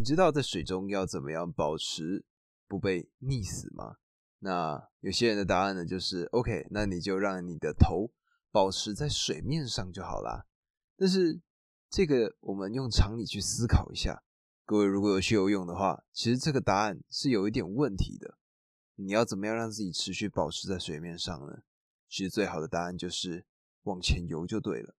你知道在水中要怎么样保持不被溺死吗？那有些人的答案呢，就是 OK，那你就让你的头保持在水面上就好啦。但是这个我们用常理去思考一下，各位如果有去游泳的话，其实这个答案是有一点问题的。你要怎么样让自己持续保持在水面上呢？其实最好的答案就是往前游就对了。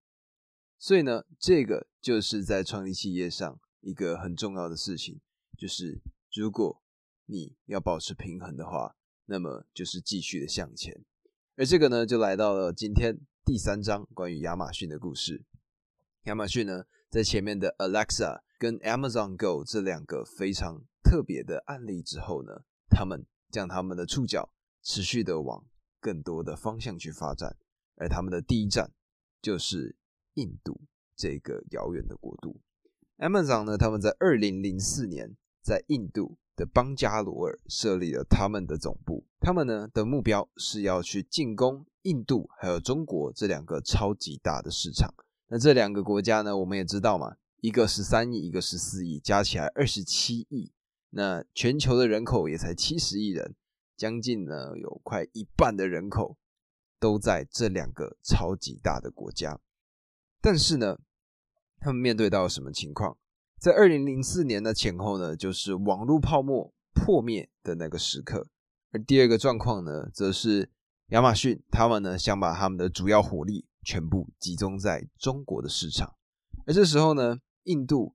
所以呢，这个就是在创立企业上一个很重要的事情，就是如果你要保持平衡的话，那么就是继续的向前。而这个呢，就来到了今天第三章关于亚马逊的故事。亚马逊呢，在前面的 Alexa 跟 Amazon Go 这两个非常特别的案例之后呢，他们将他们的触角持续的往更多的方向去发展，而他们的第一站就是印度这个遥远的国度。Amazon 呢，他们在二零零四年在印度的邦加罗尔设立了他们的总部，他们呢的目标是要去进攻印度还有中国这两个超级大的市场。那这两个国家呢，我们也知道嘛，一个十三亿，一个十四亿，加起来二十七亿。那全球的人口也才七十亿人，将近呢有快一半的人口都在这两个超级大的国家。但是呢，他们面对到什么情况？在二零零四年的前后呢，就是网络泡沫破灭的那个时刻。而第二个状况呢，则是亚马逊他们呢想把他们的主要火力全部集中在中国的市场。而这时候呢，印度。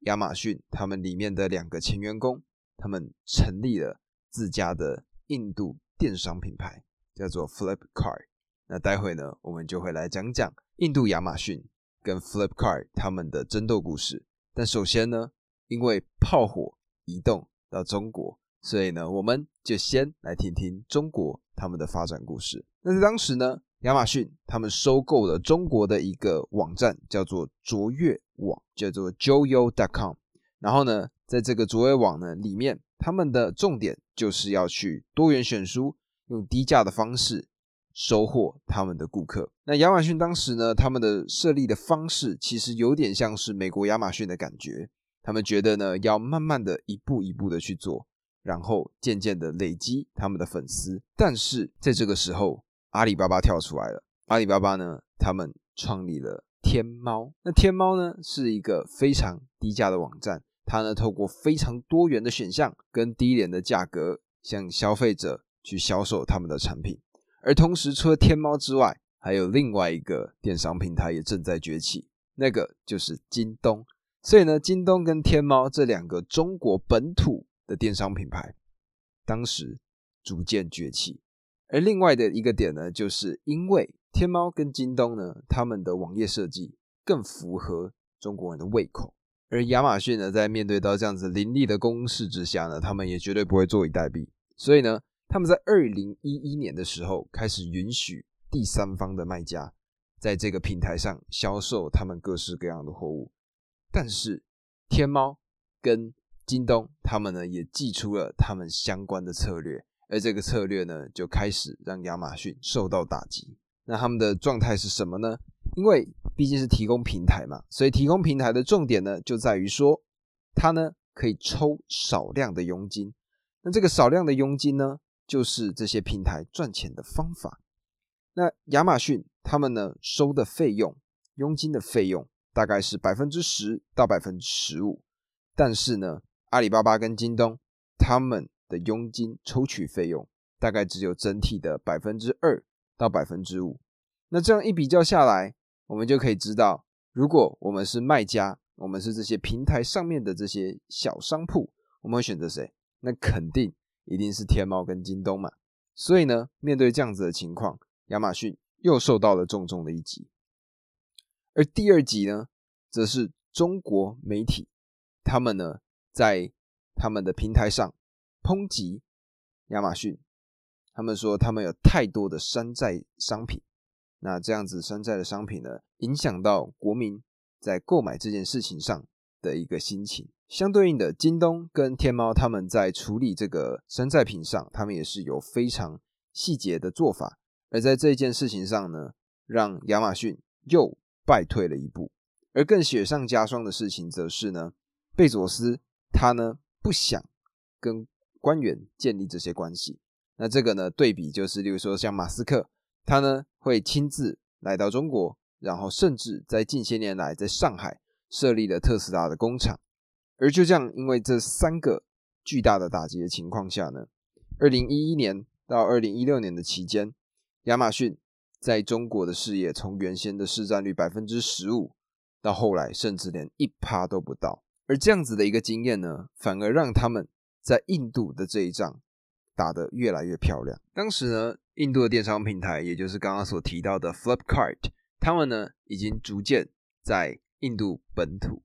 亚马逊他们里面的两个前员工，他们成立了自家的印度电商品牌，叫做 Flipkart。那待会呢，我们就会来讲讲印度亚马逊跟 Flipkart 他们的争斗故事。但首先呢，因为炮火移动到中国，所以呢，我们就先来听听中国他们的发展故事。那在当时呢，亚马逊他们收购了中国的一个网站，叫做卓越。网叫做 Joyo.com，然后呢，在这个卓越网呢里面，他们的重点就是要去多元选书，用低价的方式收获他们的顾客。那亚马逊当时呢，他们的设立的方式其实有点像是美国亚马逊的感觉，他们觉得呢要慢慢的一步一步的去做，然后渐渐的累积他们的粉丝。但是在这个时候，阿里巴巴跳出来了，阿里巴巴呢，他们创立了。天猫，那天猫呢是一个非常低价的网站，它呢透过非常多元的选项跟低廉的价格，向消费者去销售他们的产品。而同时，除了天猫之外，还有另外一个电商平台也正在崛起，那个就是京东。所以呢，京东跟天猫这两个中国本土的电商品牌，当时逐渐崛起。而另外的一个点呢，就是因为。天猫跟京东呢，他们的网页设计更符合中国人的胃口，而亚马逊呢，在面对到这样子凌厉的攻势之下呢，他们也绝对不会坐以待毙。所以呢，他们在二零一一年的时候开始允许第三方的卖家在这个平台上销售他们各式各样的货物。但是天猫跟京东他们呢，也寄出了他们相关的策略，而这个策略呢，就开始让亚马逊受到打击。那他们的状态是什么呢？因为毕竟是提供平台嘛，所以提供平台的重点呢，就在于说，它呢可以抽少量的佣金。那这个少量的佣金呢，就是这些平台赚钱的方法。那亚马逊他们呢收的费用，佣金的费用大概是百分之十到百分之十五，但是呢，阿里巴巴跟京东他们的佣金抽取费用大概只有整体的百分之二。到百分之五，那这样一比较下来，我们就可以知道，如果我们是卖家，我们是这些平台上面的这些小商铺，我们会选择谁？那肯定一定是天猫跟京东嘛。所以呢，面对这样子的情况，亚马逊又受到了重重的一击。而第二集呢，则是中国媒体，他们呢在他们的平台上抨击亚马逊。他们说，他们有太多的山寨商品，那这样子山寨的商品呢，影响到国民在购买这件事情上的一个心情。相对应的，京东跟天猫他们在处理这个山寨品上，他们也是有非常细节的做法。而在这件事情上呢，让亚马逊又败退了一步。而更雪上加霜的事情，则是呢，贝佐斯他呢不想跟官员建立这些关系。那这个呢对比就是，例如说像马斯克，他呢会亲自来到中国，然后甚至在近些年来在上海设立了特斯拉的工厂。而就这样，因为这三个巨大的打击的情况下呢，二零一一年到二零一六年的期间，亚马逊在中国的事业从原先的市占率百分之十五，到后来甚至连一趴都不到。而这样子的一个经验呢，反而让他们在印度的这一仗打得越来越漂亮。当时呢，印度的电商平台，也就是刚刚所提到的 Flipkart，他们呢已经逐渐在印度本土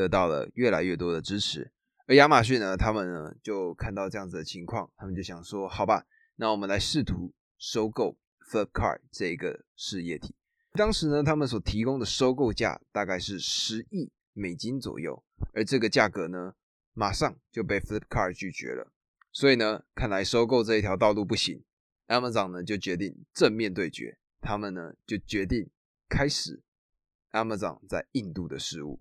得到了越来越多的支持。而亚马逊呢，他们呢就看到这样子的情况，他们就想说，好吧，那我们来试图收购 Flipkart 这个事业体。当时呢，他们所提供的收购价大概是十亿美金左右。而这个价格呢，马上就被 Flipkart 拒绝了。所以呢，看来收购这一条道路不行，Amazon 呢就决定正面对决。他们呢就决定开始 Amazon 在印度的事务。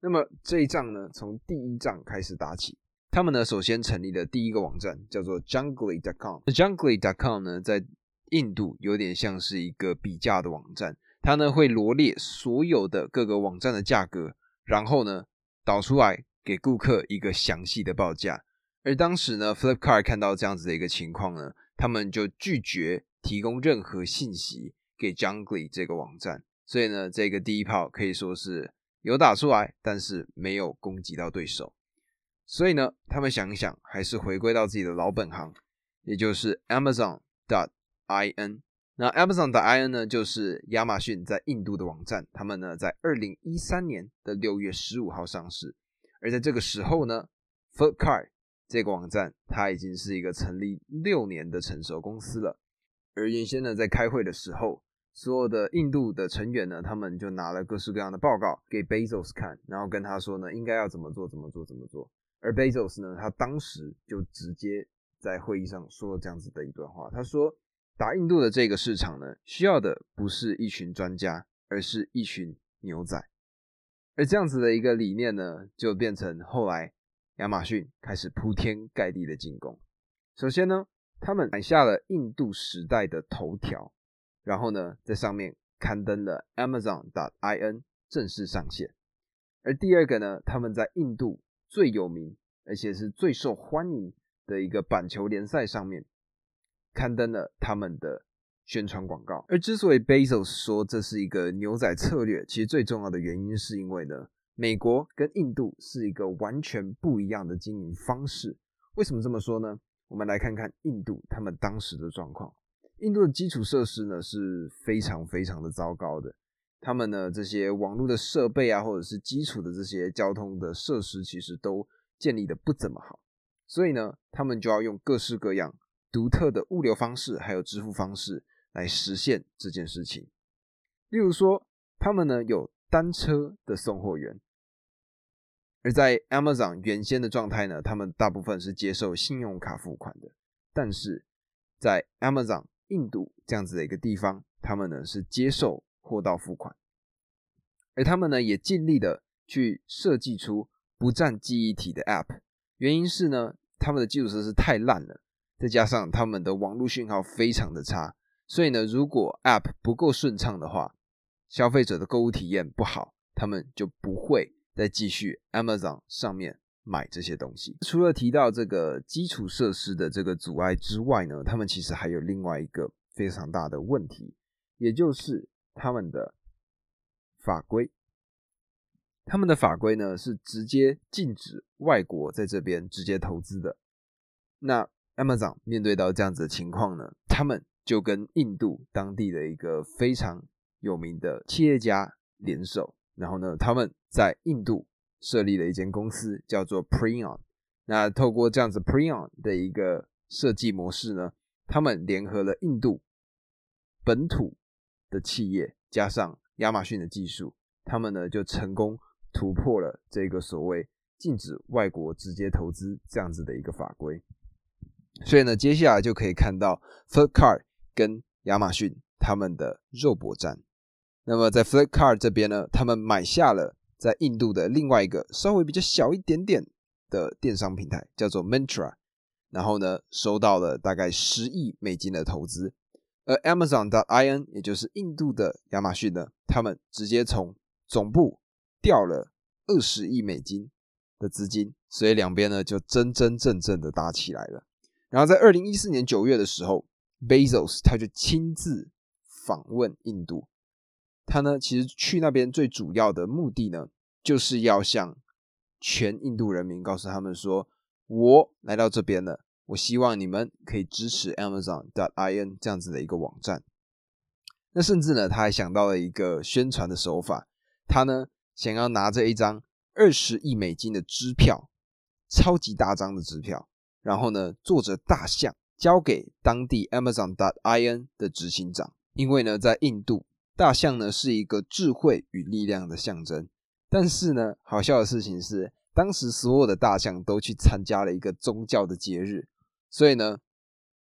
那么这一仗呢，从第一仗开始打起。他们呢首先成立了第一个网站，叫做 Jungly.com。Jungly.com 呢在印度有点像是一个比价的网站，它呢会罗列所有的各个网站的价格，然后呢。导出来给顾客一个详细的报价，而当时呢，Flipkart 看到这样子的一个情况呢，他们就拒绝提供任何信息给 Jungly 这个网站，所以呢，这个第一炮可以说是有打出来，但是没有攻击到对手，所以呢，他们想一想，还是回归到自己的老本行，也就是 Amazon dot in。那 Amazon. dot in 呢，就是亚马逊在印度的网站。他们呢，在二零一三年的六月十五号上市。而在这个时候呢，Flipkart 这个网站，它已经是一个成立六年的成熟公司了。而原先呢，在开会的时候，所有的印度的成员呢，他们就拿了各式各样的报告给 Bezos 看，然后跟他说呢，应该要怎么做，怎么做，怎么做。而 Bezos 呢，他当时就直接在会议上说了这样子的一段话，他说。打印度的这个市场呢，需要的不是一群专家，而是一群牛仔。而这样子的一个理念呢，就变成后来亚马逊开始铺天盖地的进攻。首先呢，他们买下了印度时代的头条，然后呢，在上面刊登了 Amazon.in 正式上线。而第二个呢，他们在印度最有名而且是最受欢迎的一个板球联赛上面。刊登了他们的宣传广告，而之所以 Bezos 说这是一个牛仔策略，其实最重要的原因是因为呢，美国跟印度是一个完全不一样的经营方式。为什么这么说呢？我们来看看印度他们当时的状况。印度的基础设施呢是非常非常的糟糕的，他们呢这些网络的设备啊，或者是基础的这些交通的设施，其实都建立的不怎么好，所以呢，他们就要用各式各样。独特的物流方式还有支付方式来实现这件事情。例如说，他们呢有单车的送货员，而在 Amazon 原先的状态呢，他们大部分是接受信用卡付款的。但是在 Amazon 印度这样子的一个地方，他们呢是接受货到付款，而他们呢也尽力的去设计出不占记忆体的 App。原因是呢，他们的基础设施太烂了。再加上他们的网络讯号非常的差，所以呢，如果 App 不够顺畅的话，消费者的购物体验不好，他们就不会再继续 Amazon 上面买这些东西。除了提到这个基础设施的这个阻碍之外呢，他们其实还有另外一个非常大的问题，也就是他们的法规。他们的法规呢是直接禁止外国在这边直接投资的。那 Amazon 面对到这样子的情况呢，他们就跟印度当地的一个非常有名的企业家联手，然后呢，他们在印度设立了一间公司，叫做 Prion。那透过这样子 Prion 的一个设计模式呢，他们联合了印度本土的企业，加上亚马逊的技术，他们呢就成功突破了这个所谓禁止外国直接投资这样子的一个法规。所以呢，接下来就可以看到 Flipkart 跟亚马逊他们的肉搏战。那么在 Flipkart 这边呢，他们买下了在印度的另外一个稍微比较小一点点，的电商平台，叫做 Mantra，然后呢，收到了大概十亿美金的投资。而 Amazon.in，也就是印度的亚马逊呢，他们直接从总部调了二十亿美金的资金，所以两边呢就真真正正的打起来了。然后在二零一四年九月的时候，Bezos 他就亲自访问印度。他呢，其实去那边最主要的目的呢，就是要向全印度人民告诉他们说，我来到这边了，我希望你们可以支持 Amazon.in 这样子的一个网站。那甚至呢，他还想到了一个宣传的手法，他呢想要拿着一张二十亿美金的支票，超级大张的支票。然后呢，坐着大象交给当地 Amazon.in 的执行长，因为呢，在印度，大象呢是一个智慧与力量的象征。但是呢，好笑的事情是，当时所有的大象都去参加了一个宗教的节日，所以呢，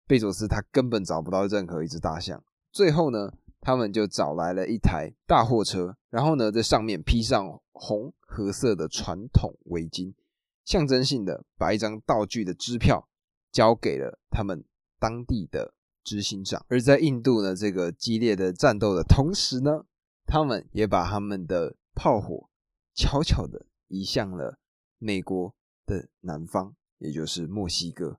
贝佐斯他根本找不到任何一只大象。最后呢，他们就找来了一台大货车，然后呢，在上面披上红褐色的传统围巾。象征性的把一张道具的支票交给了他们当地的执行长，而在印度呢，这个激烈的战斗的同时呢，他们也把他们的炮火悄悄的移向了美国的南方，也就是墨西哥。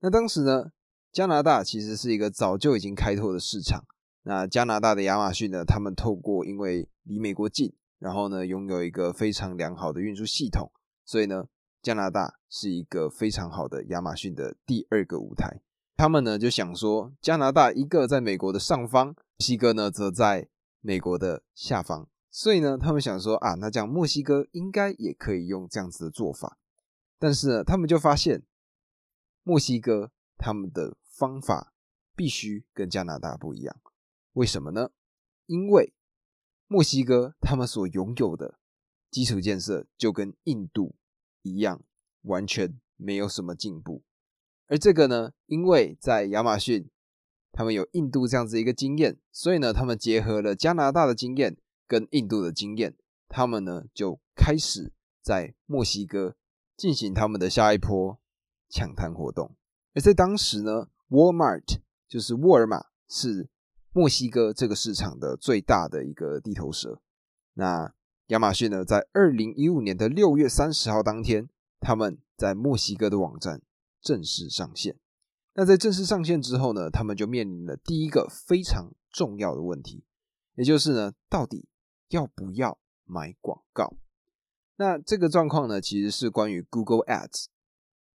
那当时呢，加拿大其实是一个早就已经开拓的市场。那加拿大的亚马逊呢，他们透过因为离美国近，然后呢，拥有一个非常良好的运输系统，所以呢。加拿大是一个非常好的亚马逊的第二个舞台。他们呢就想说，加拿大一个在美国的上方，墨西哥呢则在美国的下方，所以呢他们想说啊，那这样墨西哥应该也可以用这样子的做法。但是呢，他们就发现墨西哥他们的方法必须跟加拿大不一样。为什么呢？因为墨西哥他们所拥有的基础建设就跟印度。一样，完全没有什么进步。而这个呢，因为在亚马逊，他们有印度这样子一个经验，所以呢，他们结合了加拿大的经验跟印度的经验，他们呢就开始在墨西哥进行他们的下一波抢滩活动。而在当时呢，Walmart 就是沃尔玛，是墨西哥这个市场的最大的一个地头蛇。那亚马逊呢，在二零一五年的六月三十号当天，他们在墨西哥的网站正式上线。那在正式上线之后呢，他们就面临了第一个非常重要的问题，也就是呢，到底要不要买广告？那这个状况呢，其实是关于 Google Ads。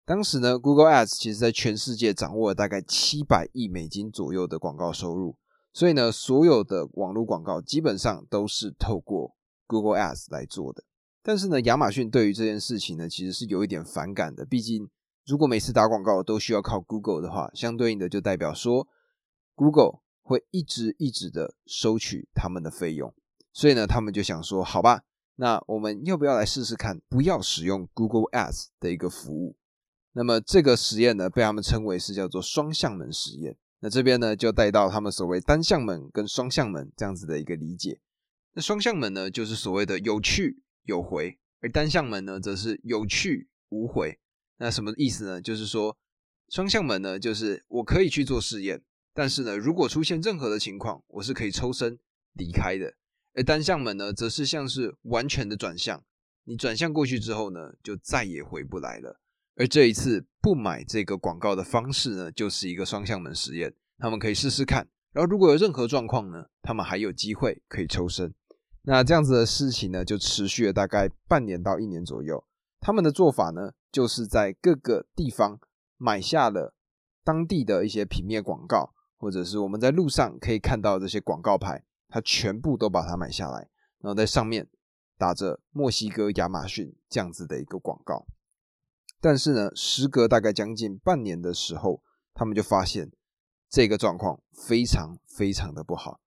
当时呢，Google Ads 其实在全世界掌握了大概七百亿美金左右的广告收入，所以呢，所有的网络广告基本上都是透过 Google Ads 来做的，但是呢，亚马逊对于这件事情呢，其实是有一点反感的。毕竟，如果每次打广告都需要靠 Google 的话，相对应的就代表说，Google 会一直一直的收取他们的费用。所以呢，他们就想说，好吧，那我们要不要来试试看，不要使用 Google Ads 的一个服务？那么这个实验呢，被他们称为是叫做双向门实验。那这边呢，就带到他们所谓单向门跟双向门这样子的一个理解。那双向门呢，就是所谓的有去有回，而单向门呢，则是有去无回。那什么意思呢？就是说，双向门呢，就是我可以去做试验，但是呢，如果出现任何的情况，我是可以抽身离开的。而单向门呢，则是像是完全的转向，你转向过去之后呢，就再也回不来了。而这一次不买这个广告的方式呢，就是一个双向门实验，他们可以试试看。然后如果有任何状况呢，他们还有机会可以抽身。那这样子的事情呢，就持续了大概半年到一年左右。他们的做法呢，就是在各个地方买下了当地的一些平面广告，或者是我们在路上可以看到这些广告牌，他全部都把它买下来，然后在上面打着墨西哥亚马逊这样子的一个广告。但是呢，时隔大概将近半年的时候，他们就发现这个状况非常非常的不好，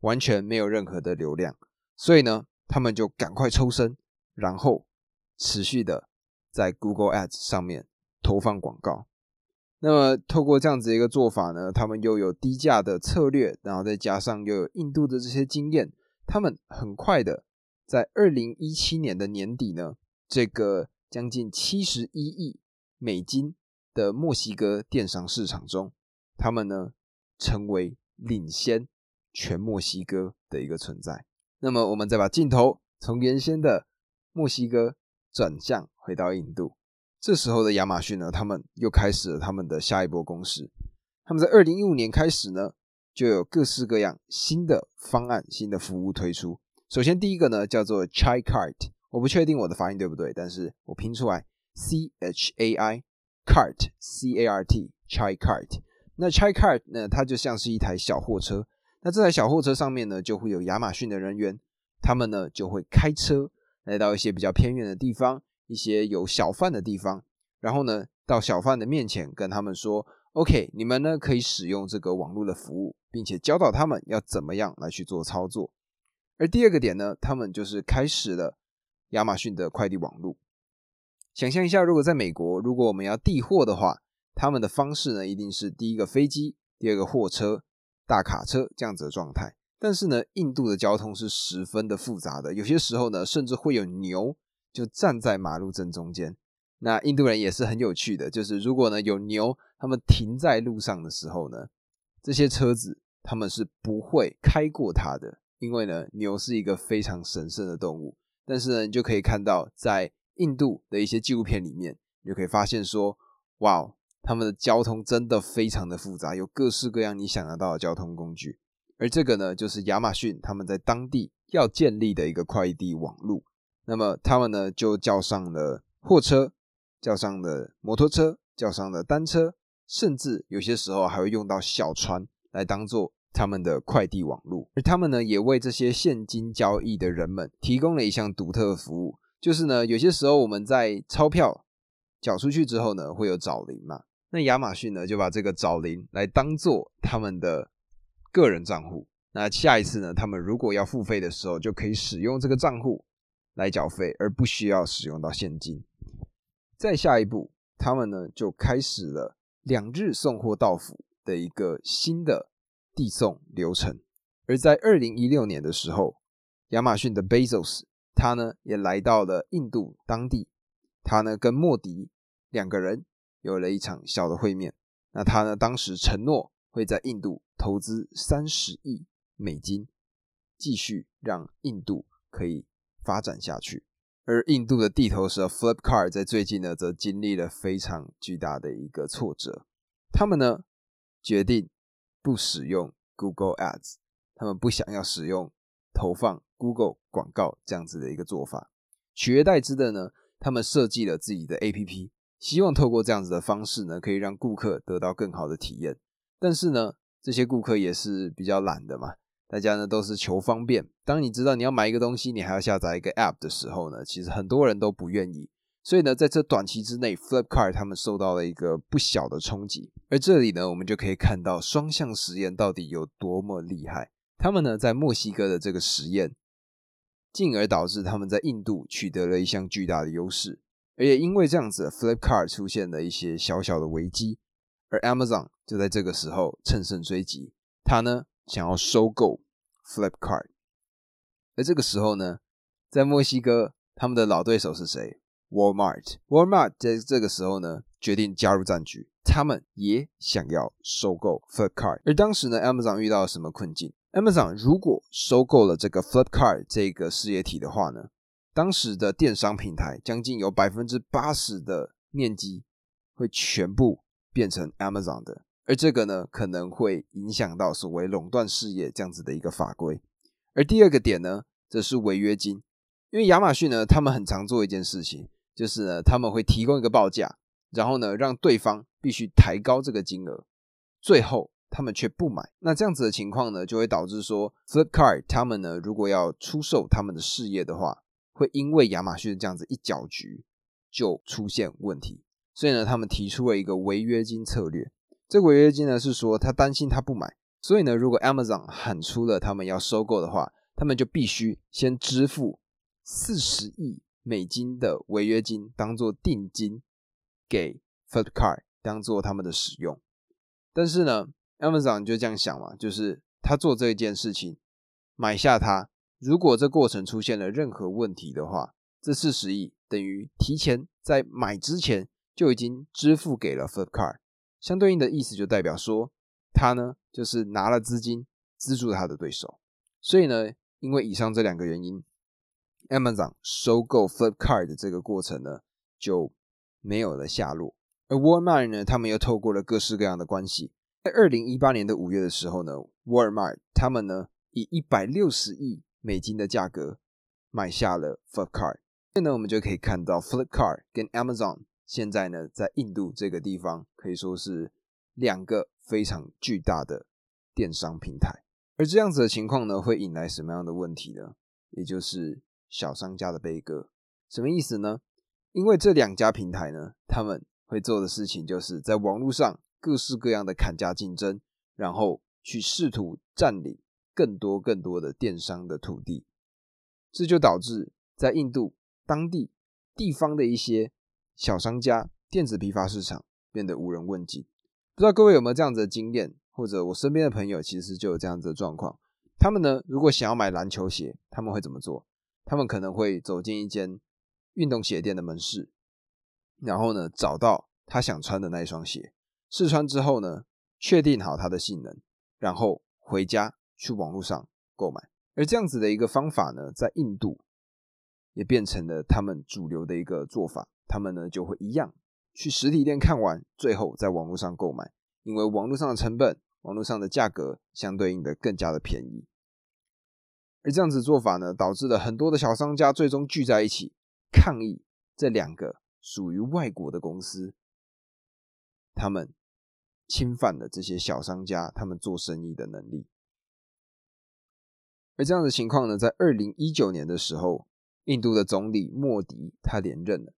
完全没有任何的流量。所以呢，他们就赶快抽身，然后持续的在 Google Ads 上面投放广告。那么透过这样子一个做法呢，他们又有低价的策略，然后再加上又有印度的这些经验，他们很快的在二零一七年的年底呢，这个将近七十一亿美金的墨西哥电商市场中，他们呢成为领先全墨西哥的一个存在。那么，我们再把镜头从原先的墨西哥转向回到印度，这时候的亚马逊呢，他们又开始了他们的下一波攻势。他们在二零一五年开始呢，就有各式各样新的方案、新的服务推出。首先，第一个呢叫做 Chai Cart，我不确定我的发音对不对，但是我拼出来 C H A I Cart C A R T Chai Cart。那 Chai Cart 呢，它就像是一台小货车。那这台小货车上面呢，就会有亚马逊的人员，他们呢就会开车来到一些比较偏远的地方，一些有小贩的地方，然后呢到小贩的面前跟他们说：“OK，你们呢可以使用这个网络的服务，并且教导他们要怎么样来去做操作。”而第二个点呢，他们就是开始了亚马逊的快递网络。想象一下，如果在美国，如果我们要递货的话，他们的方式呢一定是第一个飞机，第二个货车。大卡车这样子的状态，但是呢，印度的交通是十分的复杂的，有些时候呢，甚至会有牛就站在马路正中间。那印度人也是很有趣的，就是如果呢有牛，他们停在路上的时候呢，这些车子他们是不会开过它的，因为呢牛是一个非常神圣的动物。但是呢，你就可以看到在印度的一些纪录片里面，你就可以发现说，哇。他们的交通真的非常的复杂，有各式各样你想得到的交通工具。而这个呢，就是亚马逊他们在当地要建立的一个快递网络。那么他们呢，就叫上了货车，叫上了摩托车，叫上了单车，甚至有些时候还会用到小船来当做他们的快递网络。而他们呢，也为这些现金交易的人们提供了一项独特服务，就是呢，有些时候我们在钞票缴出去之后呢，会有找零嘛。那亚马逊呢，就把这个找零来当做他们的个人账户。那下一次呢，他们如果要付费的时候，就可以使用这个账户来缴费，而不需要使用到现金。再下一步，他们呢就开始了两日送货到府的一个新的递送流程。而在二零一六年的时候，亚马逊的 Bezos 他呢也来到了印度当地，他呢跟莫迪两个人。有了一场小的会面，那他呢？当时承诺会在印度投资三十亿美金，继续让印度可以发展下去。而印度的地头蛇 Flipkart 在最近呢，则经历了非常巨大的一个挫折。他们呢决定不使用 Google Ads，他们不想要使用投放 Google 广告这样子的一个做法，取而代之的呢，他们设计了自己的 APP。希望透过这样子的方式呢，可以让顾客得到更好的体验。但是呢，这些顾客也是比较懒的嘛，大家呢都是求方便。当你知道你要买一个东西，你还要下载一个 App 的时候呢，其实很多人都不愿意。所以呢，在这短期之内，Flipkart 他们受到了一个不小的冲击。而这里呢，我们就可以看到双向实验到底有多么厉害。他们呢，在墨西哥的这个实验，进而导致他们在印度取得了一项巨大的优势。而也因为这样子，Flipkart 出现了一些小小的危机，而 Amazon 就在这个时候乘胜追击，他呢想要收购 Flipkart。而这个时候呢，在墨西哥，他们的老对手是谁？Walmart。Walmart 在这个时候呢，决定加入战局，他们也想要收购 Flipkart。而当时呢，Amazon 遇到了什么困境？Amazon 如果收购了这个 Flipkart 这个事业体的话呢？当时的电商平台将近有百分之八十的面积会全部变成 Amazon 的，而这个呢可能会影响到所谓垄断事业这样子的一个法规。而第二个点呢，则是违约金，因为亚马逊呢，他们很常做一件事情，就是呢他们会提供一个报价，然后呢让对方必须抬高这个金额，最后他们却不买。那这样子的情况呢，就会导致说 Flipkart 他们呢如果要出售他们的事业的话，会因为亚马逊这样子一搅局就出现问题，所以呢，他们提出了一个违约金策略。这个违约金呢是说他担心他不买，所以呢，如果 Amazon 喊出了他们要收购的话，他们就必须先支付四十亿美金的违约金当做定金给 f i r d c a r 当做他们的使用。但是呢，Amazon 就这样想嘛，就是他做这一件事情买下它。如果这过程出现了任何问题的话，这四十亿等于提前在买之前就已经支付给了 Flipkart，相对应的意思就代表说，他呢就是拿了资金资助他的对手。所以呢，因为以上这两个原因，Amazon 收购 Flipkart 的这个过程呢就没有了下落。而 Walmart 呢，他们又透过了各式各样的关系，在二零一八年的五月的时候呢，Walmart 他们呢以一百六十亿美金的价格买下了 Flipkart。所以呢，我们就可以看到 Flipkart 跟 Amazon 现在呢，在印度这个地方可以说是两个非常巨大的电商平台。而这样子的情况呢，会引来什么样的问题呢？也就是小商家的悲歌。什么意思呢？因为这两家平台呢，他们会做的事情就是在网络上各式各样的砍价竞争，然后去试图占领更多更多的电商的土地。这就导致在印度。当地地方的一些小商家、电子批发市场变得无人问津。不知道各位有没有这样子的经验，或者我身边的朋友其实就有这样子的状况。他们呢，如果想要买篮球鞋，他们会怎么做？他们可能会走进一间运动鞋店的门市，然后呢，找到他想穿的那一双鞋，试穿之后呢，确定好它的性能，然后回家去网络上购买。而这样子的一个方法呢，在印度。也变成了他们主流的一个做法，他们呢就会一样去实体店看完，最后在网络上购买，因为网络上的成本、网络上的价格相对应的更加的便宜。而这样子做法呢，导致了很多的小商家最终聚在一起抗议这两个属于外国的公司，他们侵犯了这些小商家他们做生意的能力。而这样的情况呢，在二零一九年的时候。印度的总理莫迪他连任了，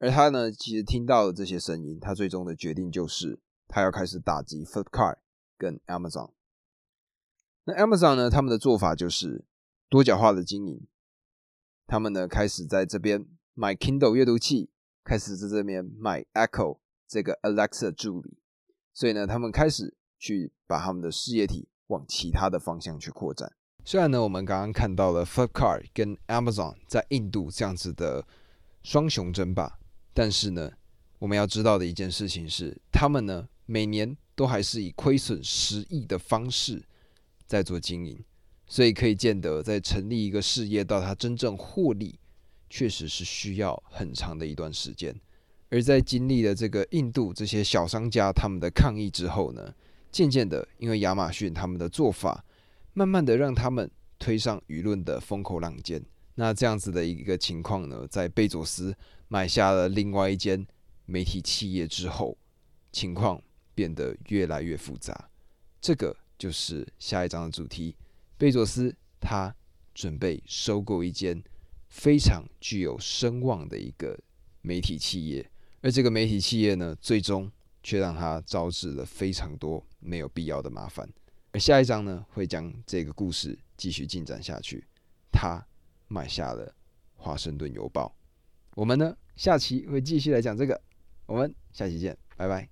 而他呢，其实听到了这些声音，他最终的决定就是他要开始打击 Flipkart 跟 Amazon。那 Amazon 呢，他们的做法就是多角化的经营，他们呢开始在这边买 Kindle 阅读器，开始在这边买 Echo 这个 Alexa 助理，所以呢，他们开始去把他们的事业体往其他的方向去扩展。虽然呢，我们刚刚看到了 Flipkart 跟 Amazon 在印度这样子的双雄争霸，但是呢，我们要知道的一件事情是，他们呢每年都还是以亏损十亿的方式在做经营，所以可以见得，在成立一个事业到它真正获利，确实是需要很长的一段时间。而在经历了这个印度这些小商家他们的抗议之后呢，渐渐的，因为亚马逊他们的做法。慢慢的让他们推上舆论的风口浪尖。那这样子的一个情况呢，在贝佐斯买下了另外一间媒体企业之后，情况变得越来越复杂。这个就是下一章的主题。贝佐斯他准备收购一间非常具有声望的一个媒体企业，而这个媒体企业呢，最终却让他招致了非常多没有必要的麻烦。而下一章呢，会将这个故事继续进展下去。他买下了华盛顿邮报。我们呢，下期会继续来讲这个。我们下期见，拜拜。